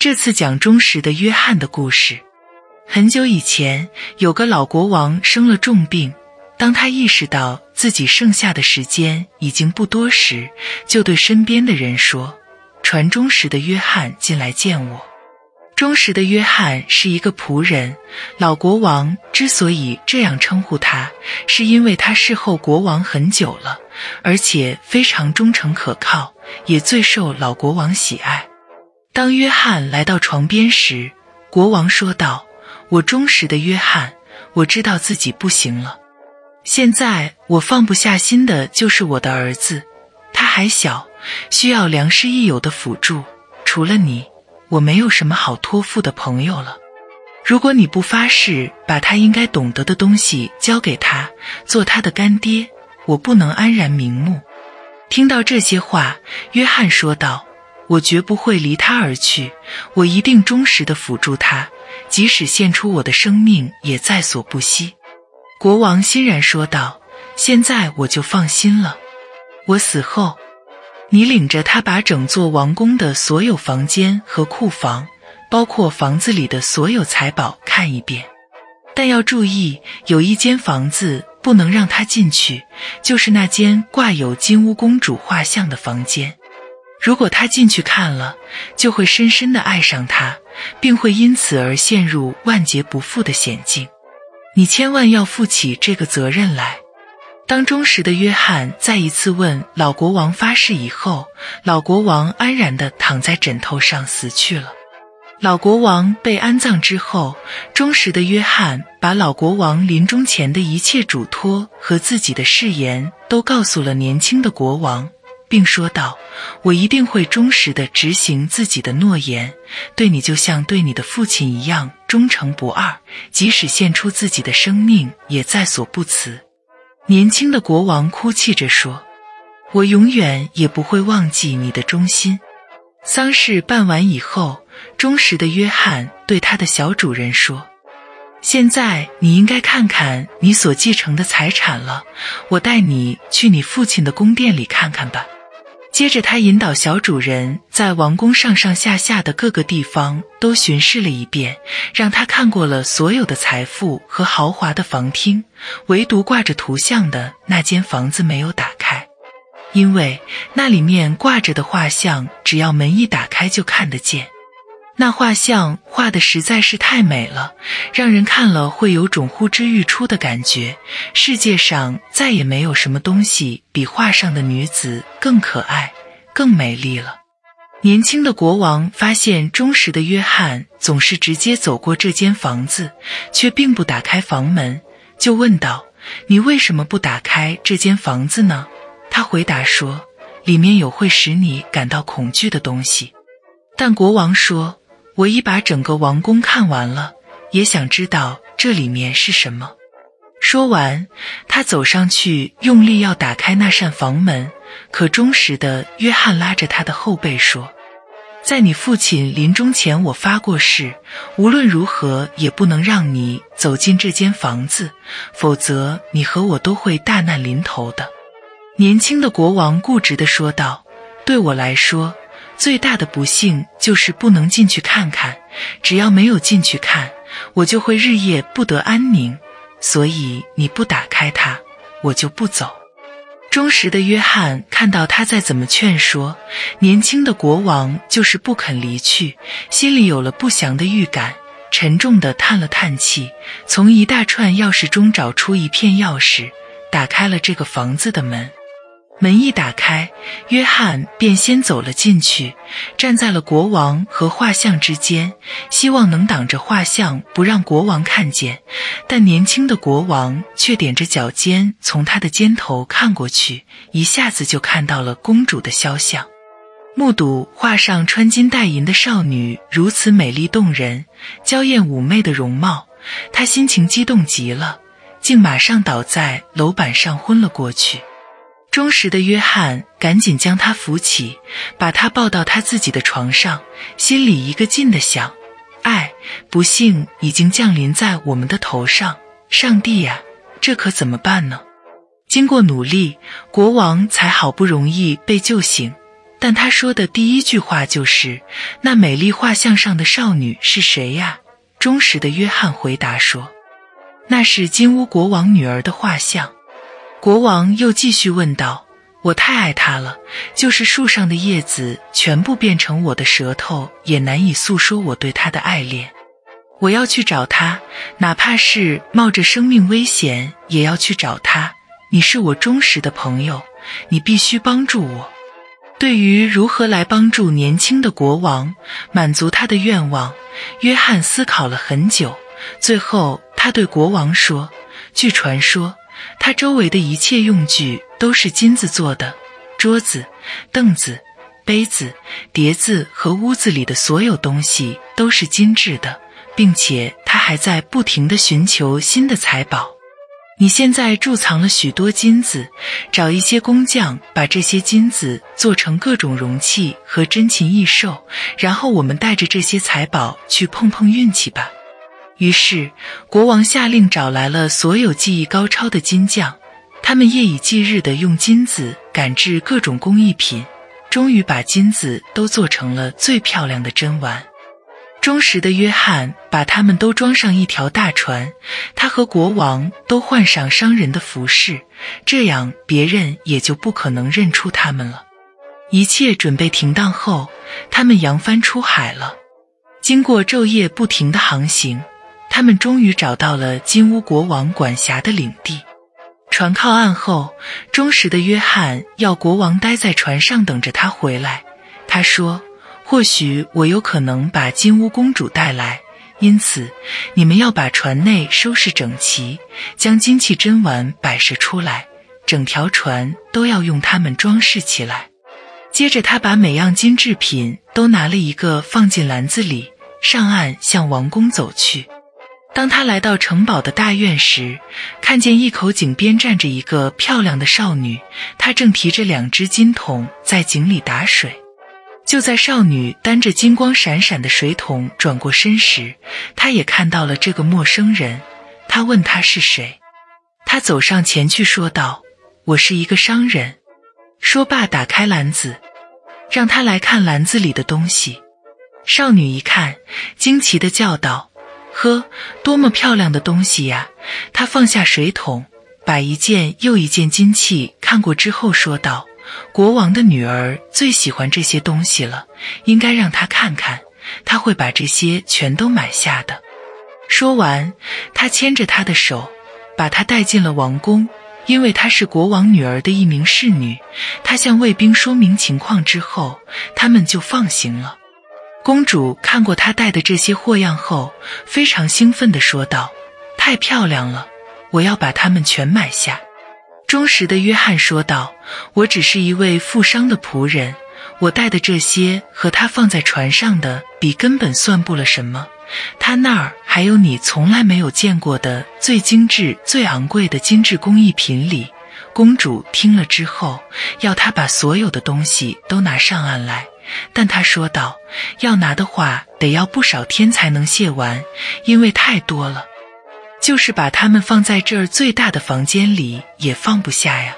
这次讲忠实的约翰的故事。很久以前，有个老国王生了重病。当他意识到自己剩下的时间已经不多时，就对身边的人说：“传忠实的约翰进来见我。”忠实的约翰是一个仆人。老国王之所以这样称呼他，是因为他侍候国王很久了，而且非常忠诚可靠，也最受老国王喜爱。当约翰来到床边时，国王说道：“我忠实的约翰，我知道自己不行了。现在我放不下心的就是我的儿子，他还小，需要良师益友的辅助。除了你，我没有什么好托付的朋友了。如果你不发誓把他应该懂得的东西交给他，做他的干爹，我不能安然瞑目。”听到这些话，约翰说道。我绝不会离他而去，我一定忠实的辅助他，即使献出我的生命也在所不惜。国王欣然说道：“现在我就放心了。我死后，你领着他把整座王宫的所有房间和库房，包括房子里的所有财宝看一遍。但要注意，有一间房子不能让他进去，就是那间挂有金乌公主画像的房间。”如果他进去看了，就会深深的爱上他，并会因此而陷入万劫不复的险境。你千万要负起这个责任来。当忠实的约翰再一次问老国王发誓以后，老国王安然的躺在枕头上死去了。老国王被安葬之后，忠实的约翰把老国王临终前的一切嘱托和自己的誓言都告诉了年轻的国王。并说道：“我一定会忠实的执行自己的诺言，对你就像对你的父亲一样忠诚不二，即使献出自己的生命也在所不辞。”年轻的国王哭泣着说：“我永远也不会忘记你的忠心。”丧事办完以后，忠实的约翰对他的小主人说。现在你应该看看你所继承的财产了，我带你去你父亲的宫殿里看看吧。接着，他引导小主人在王宫上上下下的各个地方都巡视了一遍，让他看过了所有的财富和豪华的房厅，唯独挂着图像的那间房子没有打开，因为那里面挂着的画像，只要门一打开就看得见。那画像画的实在是太美了，让人看了会有种呼之欲出的感觉。世界上再也没有什么东西比画上的女子更可爱、更美丽了。年轻的国王发现忠实的约翰总是直接走过这间房子，却并不打开房门，就问道：“你为什么不打开这间房子呢？”他回答说：“里面有会使你感到恐惧的东西。”但国王说。我已把整个王宫看完了，也想知道这里面是什么。说完，他走上去，用力要打开那扇房门，可忠实的约翰拉着他的后背说：“在你父亲临终前，我发过誓，无论如何也不能让你走进这间房子，否则你和我都会大难临头的。”年轻的国王固执的说道：“对我来说。”最大的不幸就是不能进去看看，只要没有进去看，我就会日夜不得安宁。所以你不打开它，我就不走。忠实的约翰看到他再怎么劝说，年轻的国王就是不肯离去，心里有了不祥的预感，沉重的叹了叹气，从一大串钥匙中找出一片钥匙，打开了这个房子的门。门一打开，约翰便先走了进去，站在了国王和画像之间，希望能挡着画像，不让国王看见。但年轻的国王却踮着脚尖从他的肩头看过去，一下子就看到了公主的肖像。目睹画上穿金戴银的少女如此美丽动人、娇艳妩媚的容貌，他心情激动极了，竟马上倒在楼板上昏了过去。忠实的约翰赶紧将他扶起，把他抱到他自己的床上，心里一个劲的想：爱，不幸已经降临在我们的头上，上帝呀，这可怎么办呢？经过努力，国王才好不容易被救醒。但他说的第一句话就是：“那美丽画像上的少女是谁呀？”忠实的约翰回答说：“那是金乌国王女儿的画像。”国王又继续问道：“我太爱他了，就是树上的叶子全部变成我的舌头，也难以诉说我对他的爱恋。我要去找他，哪怕是冒着生命危险，也要去找他。你是我忠实的朋友，你必须帮助我。”对于如何来帮助年轻的国王满足他的愿望，约翰思考了很久。最后，他对国王说：“据传说，他周围的一切用具都是金子做的，桌子、凳子、杯子、碟子和屋子里的所有东西都是精致的，并且他还在不停地寻求新的财宝。”你现在贮藏了许多金子，找一些工匠把这些金子做成各种容器和珍禽异兽，然后我们带着这些财宝去碰碰运气吧。于是国王下令找来了所有技艺高超的金匠，他们夜以继日地用金子赶制各种工艺品，终于把金子都做成了最漂亮的珍玩。忠实的约翰把他们都装上一条大船，他和国王都换上商人的服饰，这样别人也就不可能认出他们了。一切准备停当后，他们扬帆出海了。经过昼夜不停的航行，他们终于找到了金乌国王管辖的领地。船靠岸后，忠实的约翰要国王待在船上等着他回来。他说。或许我有可能把金乌公主带来，因此你们要把船内收拾整齐，将金器珍玩摆设出来，整条船都要用它们装饰起来。接着，他把每样金制品都拿了一个放进篮子里，上岸向王宫走去。当他来到城堡的大院时，看见一口井边站着一个漂亮的少女，她正提着两只金桶在井里打水。就在少女担着金光闪闪的水桶转过身时，他也看到了这个陌生人。他问他是谁，他走上前去说道：“我是一个商人。”说罢，打开篮子，让他来看篮子里的东西。少女一看，惊奇的叫道：“呵，多么漂亮的东西呀！”她放下水桶，把一件又一件金器看过之后，说道。国王的女儿最喜欢这些东西了，应该让她看看，她会把这些全都买下的。说完，他牵着她的手，把她带进了王宫。因为她是国王女儿的一名侍女，她向卫兵说明情况之后，他们就放行了。公主看过他带的这些货样后，非常兴奋地说道：“太漂亮了，我要把它们全买下。”忠实的约翰说道：“我只是一位富商的仆人，我带的这些和他放在船上的比根本算不了什么。他那儿还有你从来没有见过的最精致、最昂贵的精致工艺品里。”公主听了之后，要他把所有的东西都拿上岸来，但他说道：“要拿的话，得要不少天才能卸完，因为太多了。”就是把它们放在这儿最大的房间里也放不下呀。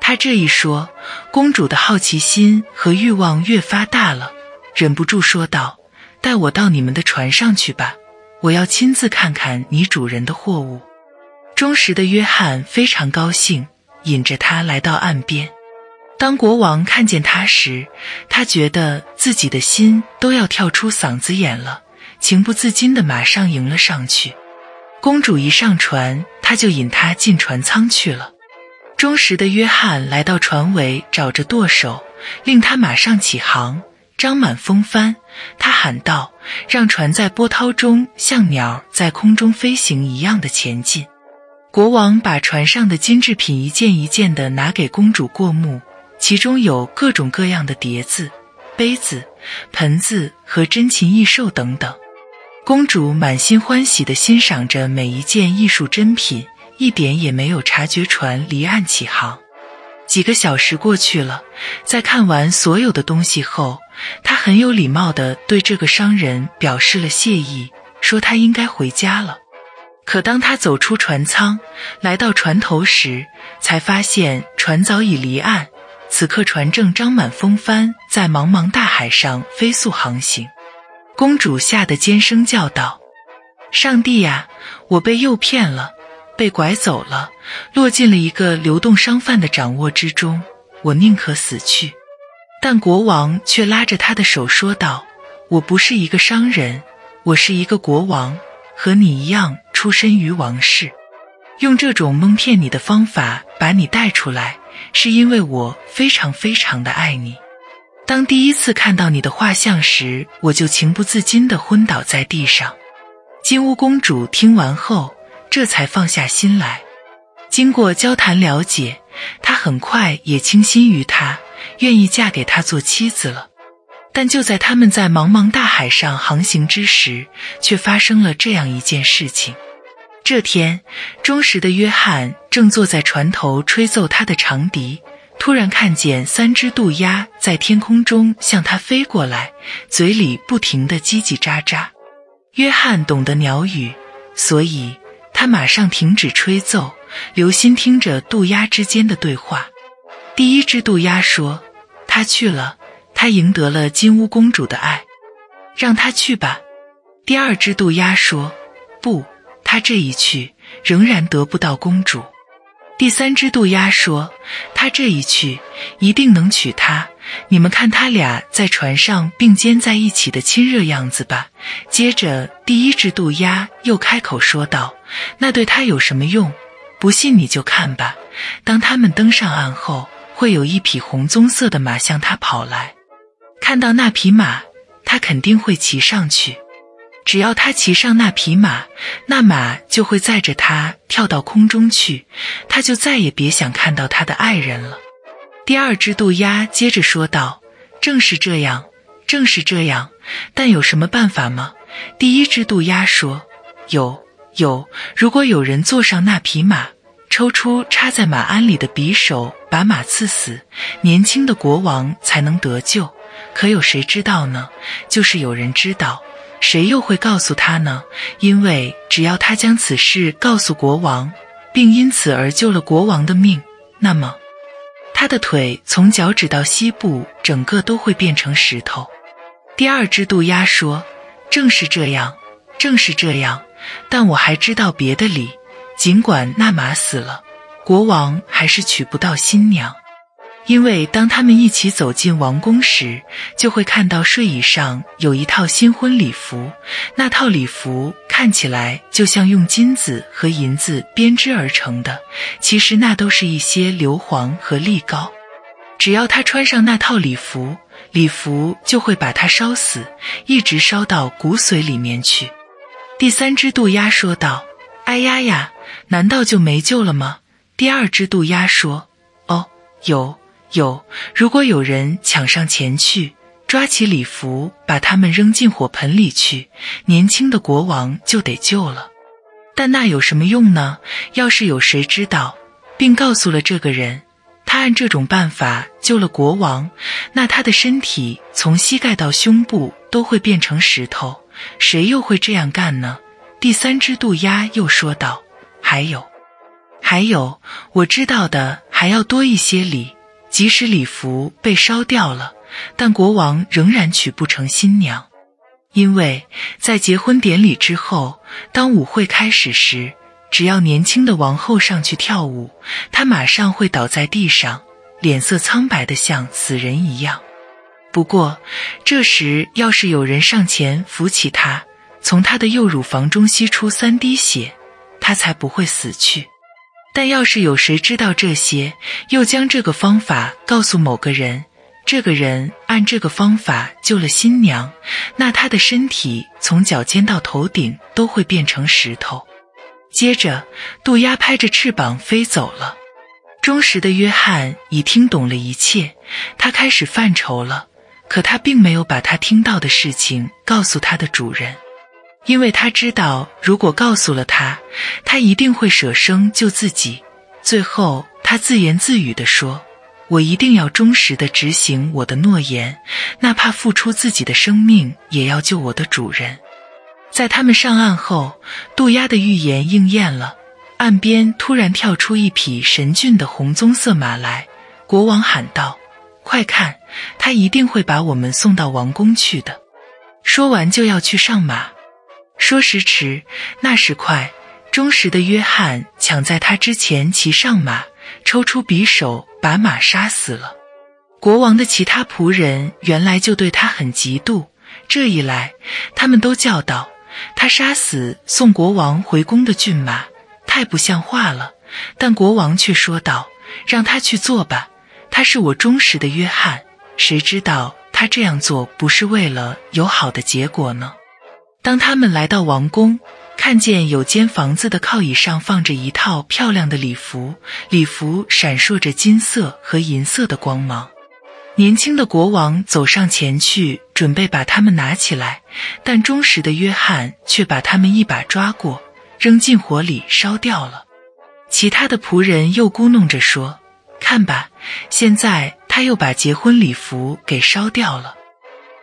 他这一说，公主的好奇心和欲望越发大了，忍不住说道：“带我到你们的船上去吧，我要亲自看看你主人的货物。”忠实的约翰非常高兴，引着他来到岸边。当国王看见他时，他觉得自己的心都要跳出嗓子眼了，情不自禁地马上迎了上去。公主一上船，他就引她进船舱去了。忠实的约翰来到船尾，找着舵手，令他马上起航，张满风帆。他喊道：“让船在波涛中像鸟在空中飞行一样的前进。”国王把船上的金制品一件一件的拿给公主过目，其中有各种各样的碟子、杯子、盆子和珍禽异兽等等。公主满心欢喜地欣赏着每一件艺术珍品，一点也没有察觉船离岸起航。几个小时过去了，在看完所有的东西后，她很有礼貌地对这个商人表示了谢意，说他应该回家了。可当他走出船舱，来到船头时，才发现船早已离岸。此刻船正张满风帆，在茫茫大海上飞速航行。公主吓得尖声叫道：“上帝呀！我被诱骗了，被拐走了，落进了一个流动商贩的掌握之中。我宁可死去。”但国王却拉着他的手说道：“我不是一个商人，我是一个国王，和你一样出身于王室。用这种蒙骗你的方法把你带出来，是因为我非常非常的爱你。当第一次看到你的画像时，我就情不自禁地昏倒在地上。”金乌公主听完后，这才放下心来。经过交谈了解，她很快也倾心于他。愿意嫁给他做妻子了，但就在他们在茫茫大海上航行之时，却发生了这样一件事情。这天，忠实的约翰正坐在船头吹奏他的长笛，突然看见三只渡鸦在天空中向他飞过来，嘴里不停地叽叽喳喳。约翰懂得鸟语，所以他马上停止吹奏，留心听着渡鸦之间的对话。第一只渡鸦说：“他去了，他赢得了金乌公主的爱，让他去吧。”第二只渡鸦说：“不，他这一去仍然得不到公主。”第三只渡鸦说：“他这一去一定能娶她。你们看他俩在船上并肩在一起的亲热样子吧。”接着，第一只渡鸦又开口说道：“那对他有什么用？不信你就看吧。当他们登上岸后。”会有一匹红棕色的马向他跑来，看到那匹马，他肯定会骑上去。只要他骑上那匹马，那马就会载着他跳到空中去，他就再也别想看到他的爱人了。第二只渡鸦接着说道：“正是这样，正是这样，但有什么办法吗？”第一只渡鸦说：“有，有，如果有人坐上那匹马。”抽出插在马鞍里的匕首，把马刺死，年轻的国王才能得救。可有谁知道呢？就是有人知道，谁又会告诉他呢？因为只要他将此事告诉国王，并因此而救了国王的命，那么他的腿从脚趾到膝部，整个都会变成石头。第二只渡鸦说：“正是这样，正是这样，但我还知道别的理。”尽管那马死了，国王还是娶不到新娘，因为当他们一起走进王宫时，就会看到睡椅上有一套新婚礼服。那套礼服看起来就像用金子和银子编织而成的，其实那都是一些硫磺和栗膏。只要他穿上那套礼服，礼服就会把他烧死，一直烧到骨髓里面去。第三只渡鸦说道：“哎呀呀！”难道就没救了吗？第二只渡鸦说：“哦，有有，如果有人抢上前去，抓起礼服，把他们扔进火盆里去，年轻的国王就得救了。但那有什么用呢？要是有谁知道，并告诉了这个人，他按这种办法救了国王，那他的身体从膝盖到胸部都会变成石头。谁又会这样干呢？”第三只渡鸦又说道。还有，还有，我知道的还要多一些礼。即使礼服被烧掉了，但国王仍然娶不成新娘，因为在结婚典礼之后，当舞会开始时，只要年轻的王后上去跳舞，她马上会倒在地上，脸色苍白的像死人一样。不过，这时要是有人上前扶起她，从她的右乳房中吸出三滴血。他才不会死去，但要是有谁知道这些，又将这个方法告诉某个人，这个人按这个方法救了新娘，那他的身体从脚尖到头顶都会变成石头。接着，渡鸦拍着翅膀飞走了。忠实的约翰已听懂了一切，他开始犯愁了，可他并没有把他听到的事情告诉他的主人。因为他知道，如果告诉了他，他一定会舍生救自己。最后，他自言自语地说：“我一定要忠实地执行我的诺言，哪怕付出自己的生命，也要救我的主人。”在他们上岸后，渡鸦的预言应验了。岸边突然跳出一匹神骏的红棕色马来，国王喊道：“快看，他一定会把我们送到王宫去的。”说完就要去上马。说时迟，那时快，忠实的约翰抢在他之前骑上马，抽出匕首把马杀死了。国王的其他仆人原来就对他很嫉妒，这一来，他们都叫道：“他杀死送国王回宫的骏马，太不像话了。”但国王却说道：“让他去做吧，他是我忠实的约翰。谁知道他这样做不是为了有好的结果呢？”当他们来到王宫，看见有间房子的靠椅上放着一套漂亮的礼服，礼服闪烁着金色和银色的光芒。年轻的国王走上前去，准备把他们拿起来，但忠实的约翰却把他们一把抓过，扔进火里烧掉了。其他的仆人又咕哝着说：“看吧，现在他又把结婚礼服给烧掉了。”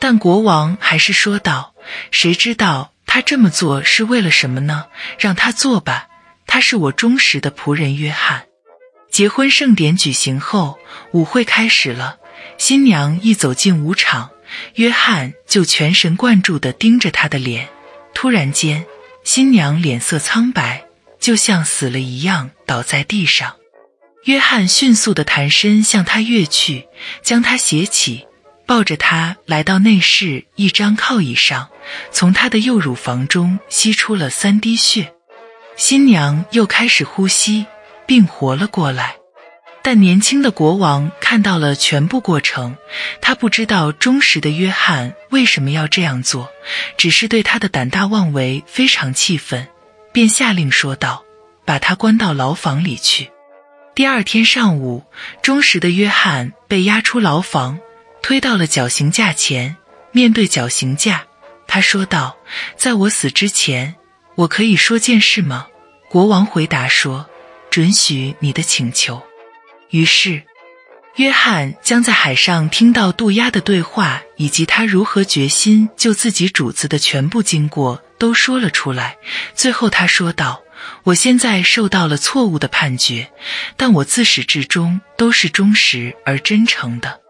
但国王还是说道：“谁知道他这么做是为了什么呢？让他做吧，他是我忠实的仆人约翰。”结婚盛典举行后，舞会开始了。新娘一走进舞场，约翰就全神贯注地盯着她的脸。突然间，新娘脸色苍白，就像死了一样倒在地上。约翰迅速地弹身向她跃去，将她携起，抱着他来到内室一张靠椅上，从他的右乳房中吸出了三滴血。新娘又开始呼吸，并活了过来。但年轻的国王看到了全部过程，他不知道忠实的约翰为什么要这样做，只是对他的胆大妄为非常气愤，便下令说道：“把他关到牢房里去。”第二天上午，忠实的约翰被押出牢房，推到了绞刑架前。面对绞刑架，他说道：“在我死之前，我可以说件事吗？”国王回答说：“准许你的请求。”于是，约翰将在海上听到渡鸦的对话，以及他如何决心救自己主子的全部经过都说了出来。最后，他说道：“我现在受到了错误的判决，但我自始至终都是忠实而真诚的。”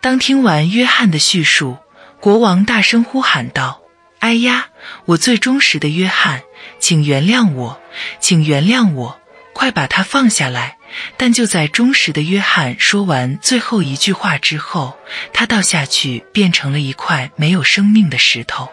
当听完约翰的叙述，国王大声呼喊道：“哎呀，我最忠实的约翰，请原谅我，请原谅我，快把他放下来！”但就在忠实的约翰说完最后一句话之后，他倒下去，变成了一块没有生命的石头。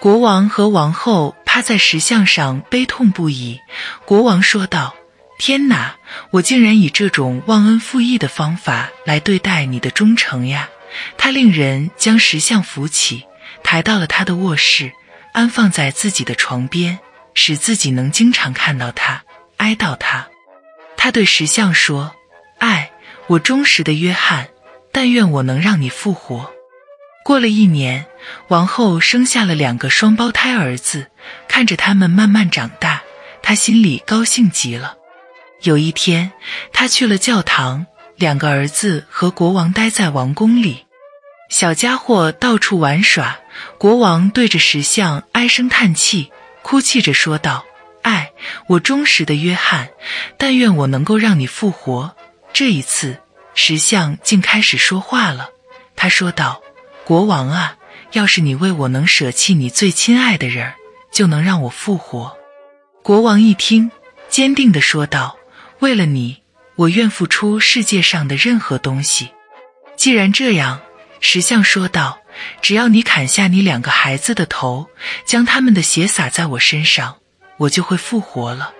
国王和王后趴在石像上，悲痛不已。国王说道：“天哪，我竟然以这种忘恩负义的方法来对待你的忠诚呀！”他令人将石像扶起，抬到了他的卧室，安放在自己的床边，使自己能经常看到他，哀悼他。他对石像说：“爱我忠实的约翰，但愿我能让你复活。”过了一年，王后生下了两个双胞胎儿子，看着他们慢慢长大，她心里高兴极了。有一天，他去了教堂，两个儿子和国王待在王宫里，小家伙到处玩耍。国王对着石像唉声叹气，哭泣着说道。爱我忠实的约翰，但愿我能够让你复活。这一次，石像竟开始说话了。他说道：“国王啊，要是你为我能舍弃你最亲爱的人，就能让我复活。”国王一听，坚定地说道：“为了你，我愿付出世界上的任何东西。”既然这样，石像说道：“只要你砍下你两个孩子的头，将他们的血洒在我身上。”我就会复活了。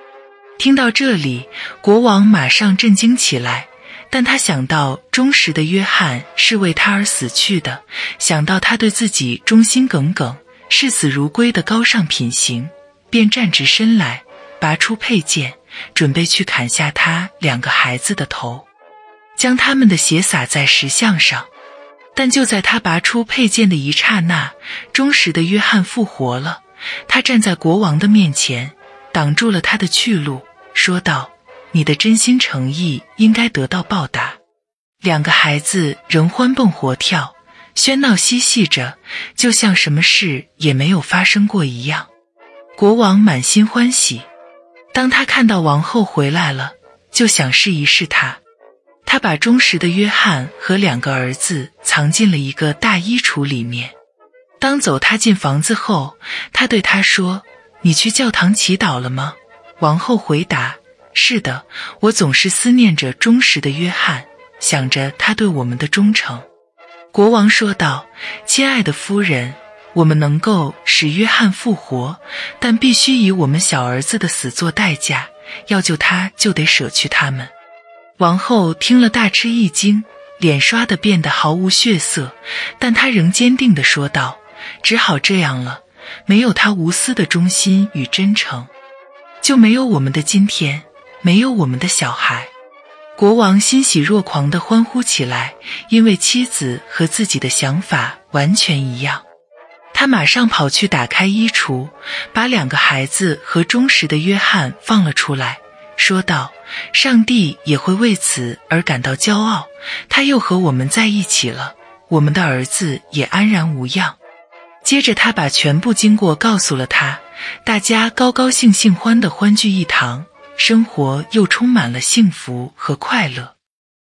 听到这里，国王马上震惊起来。但他想到忠实的约翰是为他而死去的，想到他对自己忠心耿耿、视死如归的高尚品行，便站直身来，拔出佩剑，准备去砍下他两个孩子的头，将他们的血洒在石像上。但就在他拔出佩剑的一刹那，忠实的约翰复活了。他站在国王的面前，挡住了他的去路，说道：“你的真心诚意应该得到报答。”两个孩子仍欢蹦活跳，喧闹嬉戏着，就像什么事也没有发生过一样。国王满心欢喜。当他看到王后回来了，就想试一试她。他把忠实的约翰和两个儿子藏进了一个大衣橱里面。当走他进房子后，他对他说：“你去教堂祈祷了吗？”王后回答：“是的，我总是思念着忠实的约翰，想着他对我们的忠诚。”国王说道：“亲爱的夫人，我们能够使约翰复活，但必须以我们小儿子的死做代价。要救他，就得舍去他们。”王后听了大吃一惊，脸刷的变得毫无血色，但她仍坚定地说道：“只好这样了。没有他无私的忠心与真诚，就没有我们的今天，没有我们的小孩。”国王欣喜若狂地欢呼起来，因为妻子和自己的想法完全一样。他马上跑去打开衣橱，把两个孩子和忠实的约翰放了出来。说道：“上帝也会为此而感到骄傲，他又和我们在一起了，我们的儿子也安然无恙。”接着，他把全部经过告诉了他，大家高高兴兴欢的欢聚一堂，生活又充满了幸福和快乐。